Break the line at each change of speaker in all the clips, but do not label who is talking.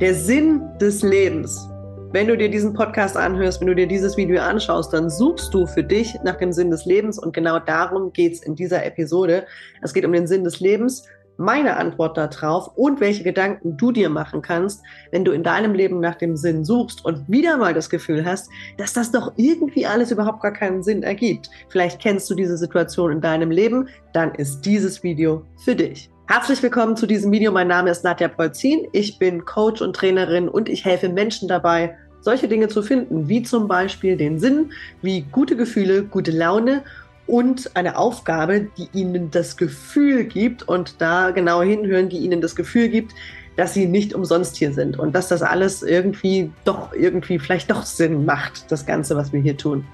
Der Sinn des Lebens. Wenn du dir diesen Podcast anhörst, wenn du dir dieses Video anschaust, dann suchst du für dich nach dem Sinn des Lebens und genau darum geht es in dieser Episode. Es geht um den Sinn des Lebens, meine Antwort darauf und welche Gedanken du dir machen kannst, wenn du in deinem Leben nach dem Sinn suchst und wieder mal das Gefühl hast, dass das doch irgendwie alles überhaupt gar keinen Sinn ergibt. Vielleicht kennst du diese Situation in deinem Leben, dann ist dieses Video für dich. Herzlich willkommen zu diesem Video. Mein Name ist Nadja Polzin. Ich bin Coach und Trainerin und ich helfe Menschen dabei, solche Dinge zu finden, wie zum Beispiel den Sinn, wie gute Gefühle, gute Laune und eine Aufgabe, die ihnen das Gefühl gibt und da genau hinhören, die ihnen das Gefühl gibt, dass sie nicht umsonst hier sind und dass das alles irgendwie doch irgendwie vielleicht doch Sinn macht, das Ganze, was wir hier tun.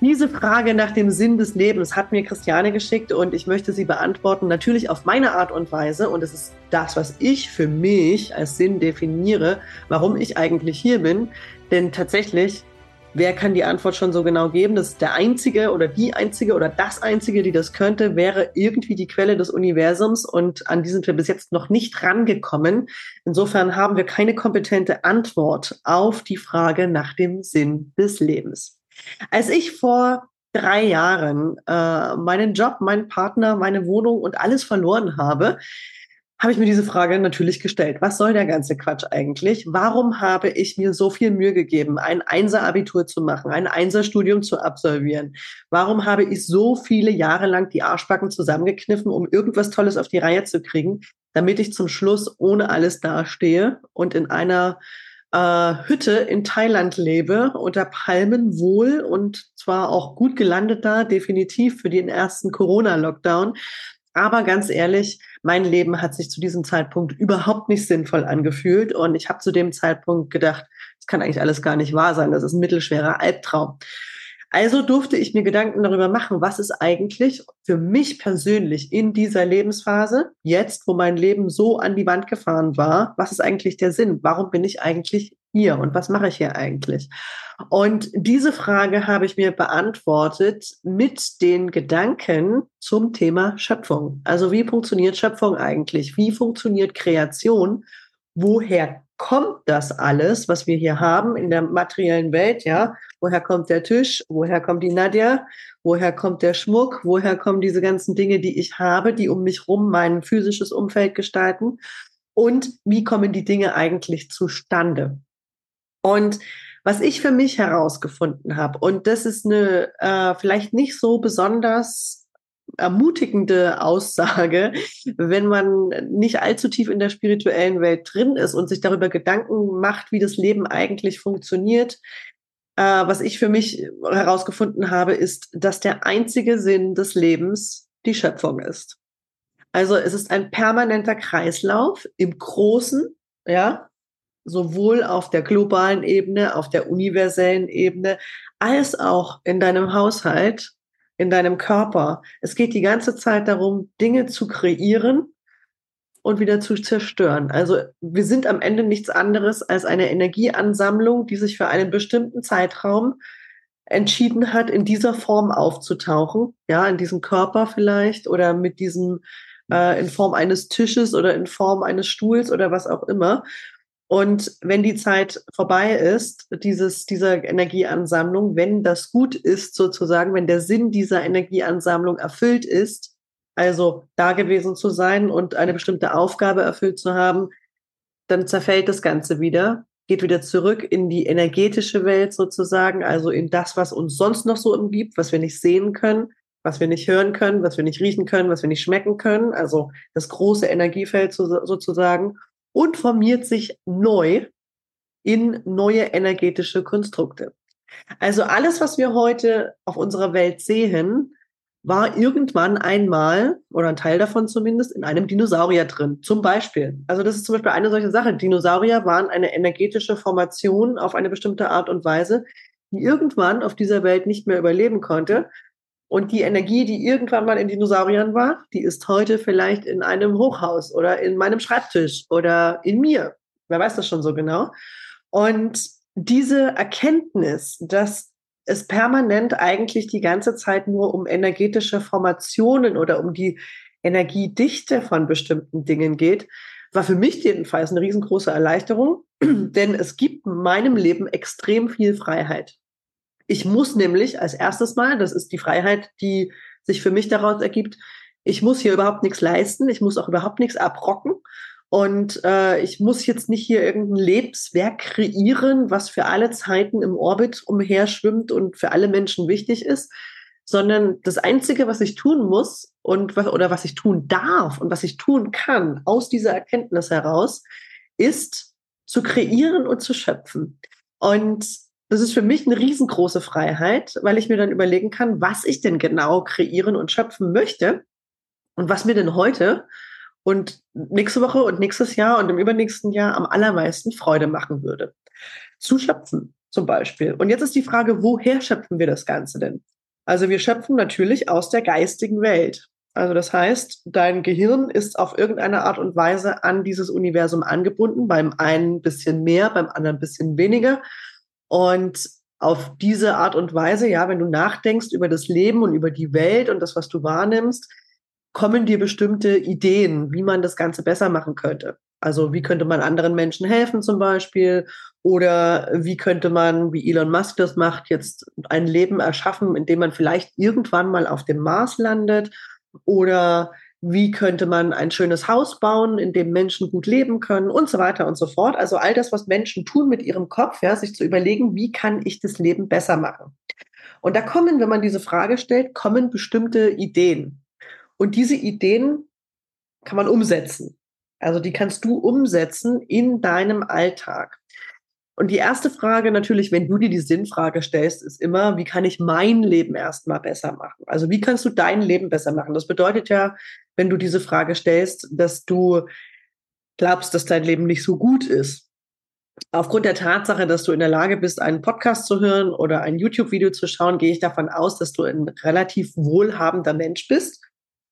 Diese Frage nach dem Sinn des Lebens hat mir Christiane geschickt und ich möchte sie beantworten, natürlich auf meine Art und Weise. Und es ist das, was ich für mich als Sinn definiere, warum ich eigentlich hier bin. Denn tatsächlich, wer kann die Antwort schon so genau geben? Das ist der Einzige oder die Einzige oder das Einzige, die das könnte, wäre irgendwie die Quelle des Universums. Und an die sind wir bis jetzt noch nicht rangekommen. Insofern haben wir keine kompetente Antwort auf die Frage nach dem Sinn des Lebens. Als ich vor drei Jahren äh, meinen Job, meinen Partner, meine Wohnung und alles verloren habe, habe ich mir diese Frage natürlich gestellt. Was soll der ganze Quatsch eigentlich? Warum habe ich mir so viel Mühe gegeben, ein Einser-Abitur zu machen, ein Einser-Studium zu absolvieren? Warum habe ich so viele Jahre lang die Arschbacken zusammengekniffen, um irgendwas Tolles auf die Reihe zu kriegen, damit ich zum Schluss ohne alles dastehe und in einer äh, Hütte in Thailand lebe, unter Palmen wohl und zwar auch gut gelandet da, definitiv für den ersten Corona-Lockdown. Aber ganz ehrlich, mein Leben hat sich zu diesem Zeitpunkt überhaupt nicht sinnvoll angefühlt. Und ich habe zu dem Zeitpunkt gedacht, das kann eigentlich alles gar nicht wahr sein. Das ist ein mittelschwerer Albtraum. Also durfte ich mir Gedanken darüber machen, was ist eigentlich für mich persönlich in dieser Lebensphase, jetzt, wo mein Leben so an die Wand gefahren war, was ist eigentlich der Sinn? Warum bin ich eigentlich hier und was mache ich hier eigentlich? Und diese Frage habe ich mir beantwortet mit den Gedanken zum Thema Schöpfung. Also wie funktioniert Schöpfung eigentlich? Wie funktioniert Kreation? Woher kommt das alles, was wir hier haben in der materiellen Welt, ja? Woher kommt der Tisch? Woher kommt die Nadja? Woher kommt der Schmuck? Woher kommen diese ganzen Dinge, die ich habe, die um mich rum mein physisches Umfeld gestalten? Und wie kommen die Dinge eigentlich zustande? Und was ich für mich herausgefunden habe, und das ist eine äh, vielleicht nicht so besonders ermutigende Aussage, wenn man nicht allzu tief in der spirituellen Welt drin ist und sich darüber Gedanken macht, wie das Leben eigentlich funktioniert. Äh, was ich für mich herausgefunden habe, ist, dass der einzige Sinn des Lebens die Schöpfung ist. Also es ist ein permanenter Kreislauf im Großen, ja, sowohl auf der globalen Ebene, auf der universellen Ebene, als auch in deinem Haushalt in deinem Körper. Es geht die ganze Zeit darum, Dinge zu kreieren und wieder zu zerstören. Also wir sind am Ende nichts anderes als eine Energieansammlung, die sich für einen bestimmten Zeitraum entschieden hat, in dieser Form aufzutauchen, ja, in diesem Körper vielleicht oder mit diesem äh, in Form eines Tisches oder in Form eines Stuhls oder was auch immer. Und wenn die Zeit vorbei ist, dieses, dieser Energieansammlung, wenn das gut ist sozusagen, wenn der Sinn dieser Energieansammlung erfüllt ist, also da gewesen zu sein und eine bestimmte Aufgabe erfüllt zu haben, dann zerfällt das Ganze wieder, geht wieder zurück in die energetische Welt sozusagen, also in das, was uns sonst noch so umgibt, was wir nicht sehen können, was wir nicht hören können, was wir nicht riechen können, was wir nicht schmecken können, also das große Energiefeld sozusagen und formiert sich neu in neue energetische Konstrukte. Also alles, was wir heute auf unserer Welt sehen, war irgendwann einmal, oder ein Teil davon zumindest, in einem Dinosaurier drin. Zum Beispiel. Also das ist zum Beispiel eine solche Sache. Dinosaurier waren eine energetische Formation auf eine bestimmte Art und Weise, die irgendwann auf dieser Welt nicht mehr überleben konnte und die Energie, die irgendwann mal in Dinosauriern war, die ist heute vielleicht in einem Hochhaus oder in meinem Schreibtisch oder in mir. Wer weiß das schon so genau? Und diese Erkenntnis, dass es permanent eigentlich die ganze Zeit nur um energetische Formationen oder um die Energiedichte von bestimmten Dingen geht, war für mich jedenfalls eine riesengroße Erleichterung, denn es gibt meinem Leben extrem viel Freiheit. Ich muss nämlich als erstes Mal, das ist die Freiheit, die sich für mich daraus ergibt, ich muss hier überhaupt nichts leisten, ich muss auch überhaupt nichts abrocken. Und äh, ich muss jetzt nicht hier irgendein Lebenswerk kreieren, was für alle Zeiten im Orbit umherschwimmt und für alle Menschen wichtig ist, sondern das Einzige, was ich tun muss und was, oder was ich tun darf und was ich tun kann aus dieser Erkenntnis heraus, ist zu kreieren und zu schöpfen. Und das ist für mich eine riesengroße Freiheit, weil ich mir dann überlegen kann, was ich denn genau kreieren und schöpfen möchte und was mir denn heute und nächste Woche und nächstes Jahr und im übernächsten Jahr am allermeisten Freude machen würde. Zu schöpfen zum Beispiel. Und jetzt ist die Frage, woher schöpfen wir das Ganze denn? Also wir schöpfen natürlich aus der geistigen Welt. Also das heißt, dein Gehirn ist auf irgendeine Art und Weise an dieses Universum angebunden, beim einen ein bisschen mehr, beim anderen ein bisschen weniger. Und auf diese Art und Weise, ja, wenn du nachdenkst über das Leben und über die Welt und das, was du wahrnimmst, kommen dir bestimmte Ideen, wie man das Ganze besser machen könnte. Also wie könnte man anderen Menschen helfen zum Beispiel oder wie könnte man, wie Elon Musk das macht, jetzt ein Leben erschaffen, in dem man vielleicht irgendwann mal auf dem Mars landet oder wie könnte man ein schönes Haus bauen, in dem Menschen gut leben können und so weiter und so fort. Also all das, was Menschen tun mit ihrem Kopf, ja, sich zu überlegen, wie kann ich das Leben besser machen. Und da kommen, wenn man diese Frage stellt, kommen bestimmte Ideen. Und diese Ideen kann man umsetzen. Also die kannst du umsetzen in deinem Alltag. Und die erste Frage natürlich, wenn du dir die Sinnfrage stellst, ist immer, wie kann ich mein Leben erstmal besser machen? Also wie kannst du dein Leben besser machen? Das bedeutet ja, wenn du diese Frage stellst, dass du glaubst, dass dein Leben nicht so gut ist. Aufgrund der Tatsache, dass du in der Lage bist, einen Podcast zu hören oder ein YouTube-Video zu schauen, gehe ich davon aus, dass du ein relativ wohlhabender Mensch bist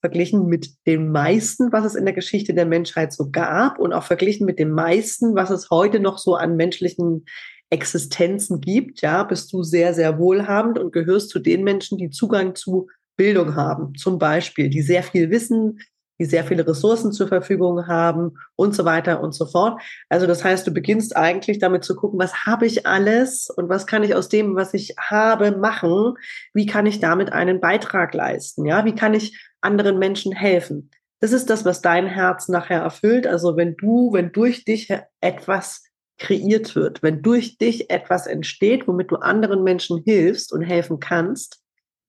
verglichen mit dem meisten, was es in der Geschichte der Menschheit so gab und auch verglichen mit dem meisten, was es heute noch so an menschlichen Existenzen gibt, ja, bist du sehr, sehr wohlhabend und gehörst zu den Menschen, die Zugang zu Bildung haben, zum Beispiel, die sehr viel wissen, die sehr viele Ressourcen zur Verfügung haben und so weiter und so fort. Also das heißt, du beginnst eigentlich damit zu gucken, was habe ich alles und was kann ich aus dem, was ich habe, machen? Wie kann ich damit einen Beitrag leisten? Ja, wie kann ich anderen Menschen helfen? Das ist das, was dein Herz nachher erfüllt. Also wenn du, wenn durch dich etwas kreiert wird, wenn durch dich etwas entsteht, womit du anderen Menschen hilfst und helfen kannst,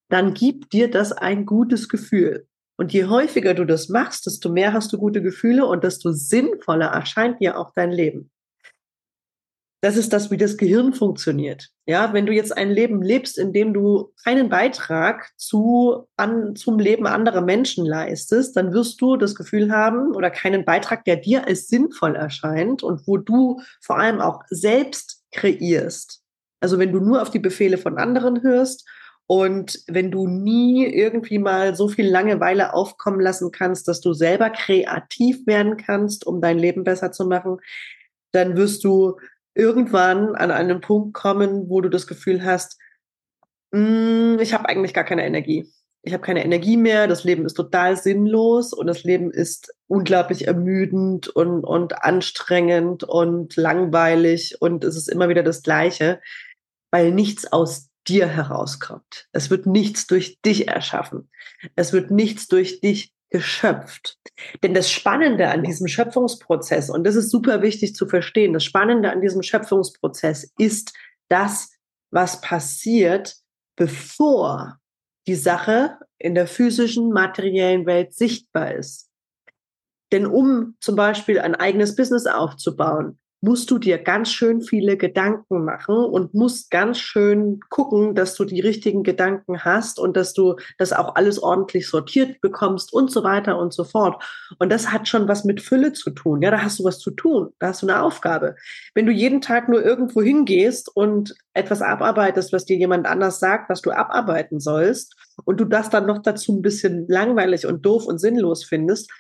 dann gibt dir das ein gutes Gefühl. Und je häufiger du das machst, desto mehr hast du gute Gefühle und desto sinnvoller erscheint dir auch dein Leben. Das ist das, wie das Gehirn funktioniert. Ja, wenn du jetzt ein Leben lebst, in dem du keinen Beitrag zu, an, zum Leben anderer Menschen leistest, dann wirst du das Gefühl haben oder keinen Beitrag, der dir als sinnvoll erscheint und wo du vor allem auch selbst kreierst. Also wenn du nur auf die Befehle von anderen hörst und wenn du nie irgendwie mal so viel Langeweile aufkommen lassen kannst, dass du selber kreativ werden kannst, um dein Leben besser zu machen, dann wirst du irgendwann an einen Punkt kommen, wo du das Gefühl hast, mm, ich habe eigentlich gar keine Energie. Ich habe keine Energie mehr, das Leben ist total sinnlos und das Leben ist unglaublich ermüdend und, und anstrengend und langweilig und es ist immer wieder das Gleiche, weil nichts aus dir herauskommt. Es wird nichts durch dich erschaffen. Es wird nichts durch dich geschöpft. Denn das Spannende an diesem Schöpfungsprozess, und das ist super wichtig zu verstehen, das Spannende an diesem Schöpfungsprozess ist das, was passiert, bevor die Sache in der physischen, materiellen Welt sichtbar ist. Denn um zum Beispiel ein eigenes Business aufzubauen, musst du dir ganz schön viele Gedanken machen und musst ganz schön gucken, dass du die richtigen Gedanken hast und dass du das auch alles ordentlich sortiert bekommst und so weiter und so fort. Und das hat schon was mit Fülle zu tun. Ja, da hast du was zu tun. Da hast du eine Aufgabe. Wenn du jeden Tag nur irgendwo hingehst und etwas abarbeitest, was dir jemand anders sagt, was du abarbeiten sollst, und du das dann noch dazu ein bisschen langweilig und doof und sinnlos findest,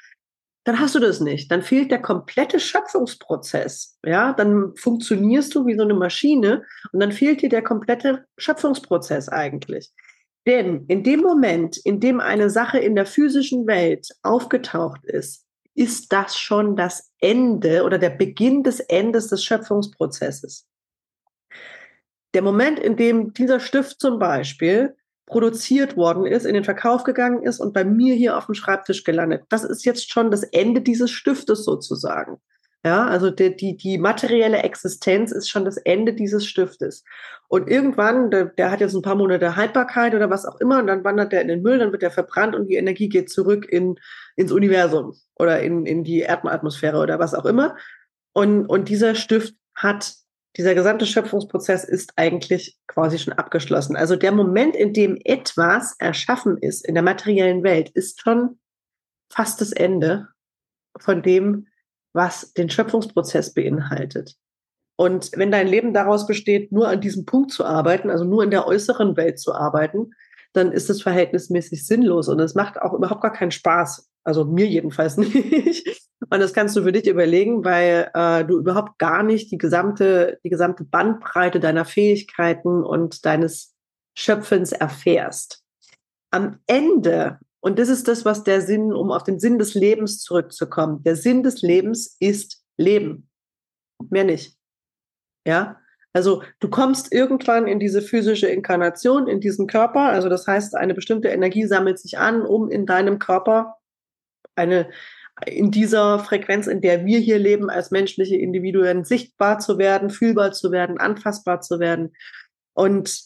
dann hast du das nicht. Dann fehlt der komplette Schöpfungsprozess. Ja, dann funktionierst du wie so eine Maschine und dann fehlt dir der komplette Schöpfungsprozess eigentlich. Denn in dem Moment, in dem eine Sache in der physischen Welt aufgetaucht ist, ist das schon das Ende oder der Beginn des Endes des Schöpfungsprozesses. Der Moment, in dem dieser Stift zum Beispiel produziert worden ist, in den Verkauf gegangen ist und bei mir hier auf dem Schreibtisch gelandet, das ist jetzt schon das Ende dieses Stiftes sozusagen. Ja, also die, die, die materielle Existenz ist schon das Ende dieses Stiftes. Und irgendwann, der, der hat jetzt ein paar Monate Haltbarkeit oder was auch immer, und dann wandert der in den Müll, dann wird der verbrannt und die Energie geht zurück in, ins Universum oder in, in die Erdatmosphäre oder was auch immer. Und, und dieser Stift hat, dieser gesamte Schöpfungsprozess ist eigentlich quasi schon abgeschlossen. Also der Moment, in dem etwas erschaffen ist in der materiellen Welt, ist schon fast das Ende von dem, was den Schöpfungsprozess beinhaltet. Und wenn dein Leben daraus besteht, nur an diesem Punkt zu arbeiten, also nur in der äußeren Welt zu arbeiten, dann ist es verhältnismäßig sinnlos und es macht auch überhaupt gar keinen Spaß. Also mir jedenfalls nicht. Und das kannst du für dich überlegen, weil äh, du überhaupt gar nicht die gesamte, die gesamte Bandbreite deiner Fähigkeiten und deines Schöpfens erfährst. Am Ende und das ist das, was der Sinn, um auf den Sinn des Lebens zurückzukommen. Der Sinn des Lebens ist Leben. Mehr nicht. Ja. Also du kommst irgendwann in diese physische Inkarnation, in diesen Körper. Also das heißt, eine bestimmte Energie sammelt sich an, um in deinem Körper eine, in dieser Frequenz, in der wir hier leben, als menschliche Individuen sichtbar zu werden, fühlbar zu werden, anfassbar zu werden. Und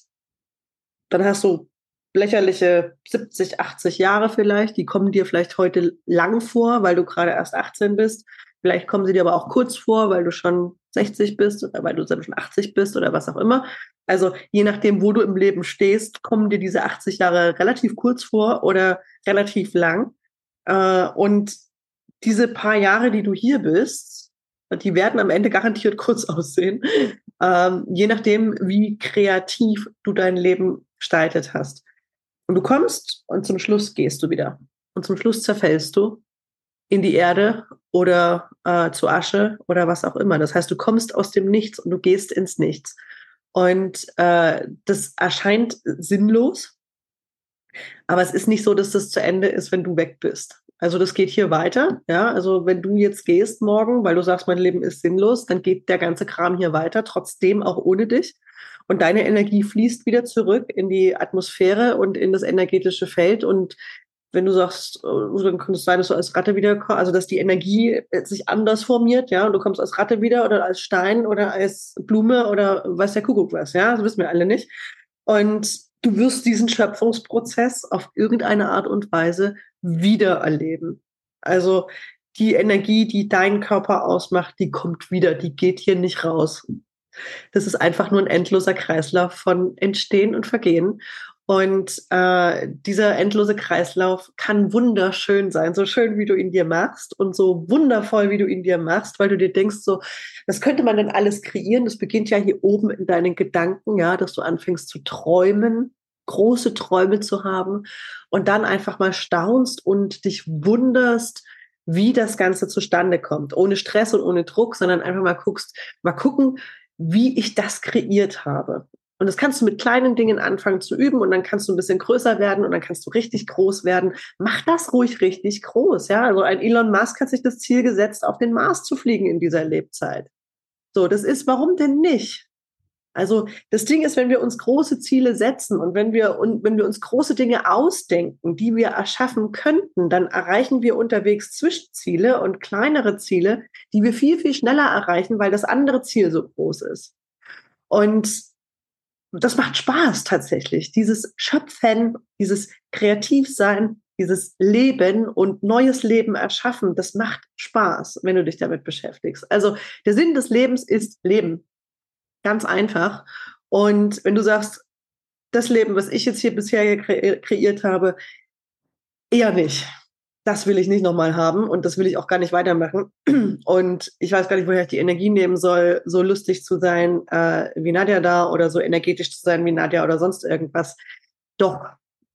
dann hast du lächerliche 70, 80 Jahre vielleicht, die kommen dir vielleicht heute lang vor, weil du gerade erst 18 bist. Vielleicht kommen sie dir aber auch kurz vor, weil du schon 60 bist weil du schon 80 bist oder was auch immer. Also je nachdem, wo du im Leben stehst, kommen dir diese 80 Jahre relativ kurz vor oder relativ lang. Äh, und diese paar Jahre, die du hier bist, die werden am Ende garantiert kurz aussehen, ähm, je nachdem, wie kreativ du dein Leben gestaltet hast. Und du kommst und zum Schluss gehst du wieder. Und zum Schluss zerfällst du in die Erde oder äh, zu Asche oder was auch immer. Das heißt, du kommst aus dem Nichts und du gehst ins Nichts. Und äh, das erscheint sinnlos, aber es ist nicht so, dass das zu Ende ist, wenn du weg bist. Also das geht hier weiter. Ja, also wenn du jetzt gehst morgen, weil du sagst, mein Leben ist sinnlos, dann geht der ganze Kram hier weiter, trotzdem auch ohne dich und deine Energie fließt wieder zurück in die Atmosphäre und in das energetische Feld und wenn du sagst, äh, dann kann es sein, dass du als Ratte wiederkommst, also dass die Energie sich anders formiert, ja, und du kommst als Ratte wieder oder als Stein oder als Blume oder weiß der Kuckuck was, ja, das wissen wir alle nicht. Und du wirst diesen Schöpfungsprozess auf irgendeine Art und Weise wieder erleben. Also die Energie, die deinen Körper ausmacht, die kommt wieder, die geht hier nicht raus. Das ist einfach nur ein endloser Kreislauf von Entstehen und Vergehen. Und äh, dieser endlose Kreislauf kann wunderschön sein, so schön wie du ihn dir machst und so wundervoll wie du ihn dir machst, weil du dir denkst, so, was könnte man denn alles kreieren? Das beginnt ja hier oben in deinen Gedanken, ja, dass du anfängst zu träumen, große Träume zu haben und dann einfach mal staunst und dich wunderst, wie das Ganze zustande kommt, ohne Stress und ohne Druck, sondern einfach mal guckst, mal gucken, wie ich das kreiert habe. Und das kannst du mit kleinen Dingen anfangen zu üben und dann kannst du ein bisschen größer werden und dann kannst du richtig groß werden. Mach das ruhig richtig groß, ja. Also ein Elon Musk hat sich das Ziel gesetzt, auf den Mars zu fliegen in dieser Lebzeit. So, das ist, warum denn nicht? Also das Ding ist, wenn wir uns große Ziele setzen und wenn wir, und wenn wir uns große Dinge ausdenken, die wir erschaffen könnten, dann erreichen wir unterwegs Zwischenziele und kleinere Ziele, die wir viel, viel schneller erreichen, weil das andere Ziel so groß ist. Und das macht Spaß tatsächlich. Dieses Schöpfen, dieses Kreativsein, dieses Leben und neues Leben erschaffen, das macht Spaß, wenn du dich damit beschäftigst. Also der Sinn des Lebens ist Leben. Ganz einfach. Und wenn du sagst, das Leben, was ich jetzt hier bisher kre kreiert habe, eher nicht. Das will ich nicht nochmal haben und das will ich auch gar nicht weitermachen. Und ich weiß gar nicht, woher ich die Energie nehmen soll, so lustig zu sein äh, wie Nadja da oder so energetisch zu sein wie Nadja oder sonst irgendwas. Doch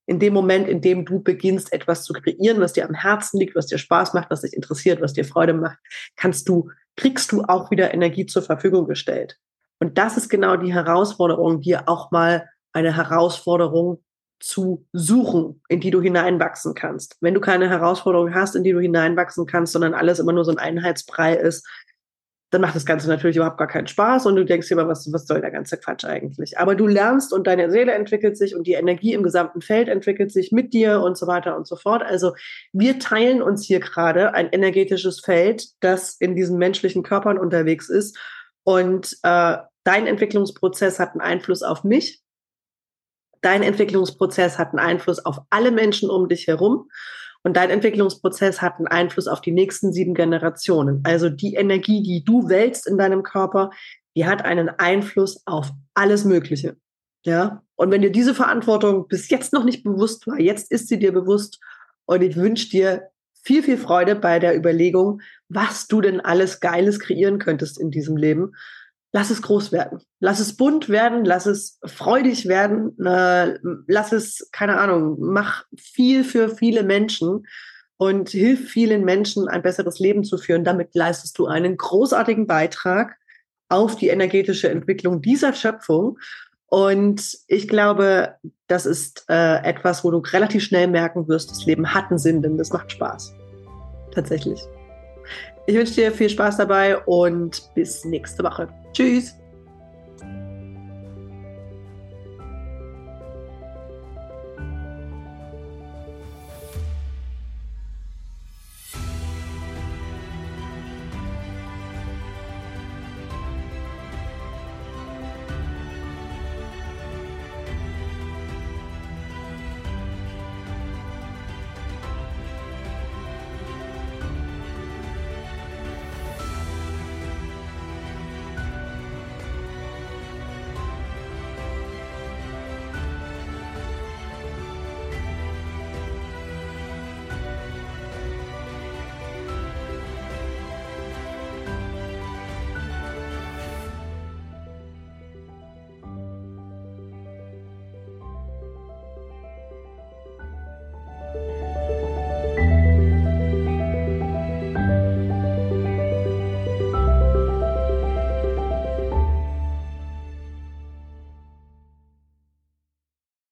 in dem Moment, in dem du beginnst, etwas zu kreieren, was dir am Herzen liegt, was dir Spaß macht, was dich interessiert, was dir Freude macht, kannst du, kriegst du auch wieder Energie zur Verfügung gestellt. Und das ist genau die Herausforderung, dir auch mal eine Herausforderung zu suchen, in die du hineinwachsen kannst. Wenn du keine Herausforderung hast, in die du hineinwachsen kannst, sondern alles immer nur so ein Einheitsbrei ist, dann macht das Ganze natürlich überhaupt gar keinen Spaß und du denkst dir immer, was, was soll der ganze Quatsch eigentlich? Aber du lernst und deine Seele entwickelt sich und die Energie im gesamten Feld entwickelt sich mit dir und so weiter und so fort. Also wir teilen uns hier gerade ein energetisches Feld, das in diesen menschlichen Körpern unterwegs ist und äh, dein Entwicklungsprozess hat einen Einfluss auf mich. Dein Entwicklungsprozess hat einen Einfluss auf alle Menschen um dich herum. Und dein Entwicklungsprozess hat einen Einfluss auf die nächsten sieben Generationen. Also die Energie, die du wälzt in deinem Körper, die hat einen Einfluss auf alles Mögliche. Ja. Und wenn dir diese Verantwortung bis jetzt noch nicht bewusst war, jetzt ist sie dir bewusst. Und ich wünsche dir viel, viel Freude bei der Überlegung, was du denn alles Geiles kreieren könntest in diesem Leben lass es groß werden. Lass es bunt werden, lass es freudig werden, äh, lass es, keine Ahnung, mach viel für viele Menschen und hilf vielen Menschen, ein besseres Leben zu führen. Damit leistest du einen großartigen Beitrag auf die energetische Entwicklung dieser Schöpfung. Und ich glaube, das ist äh, etwas, wo du relativ schnell merken wirst, das Leben hat einen Sinn, denn das macht Spaß. Tatsächlich. Ich wünsche dir viel Spaß dabei und bis nächste Woche. Tschüss.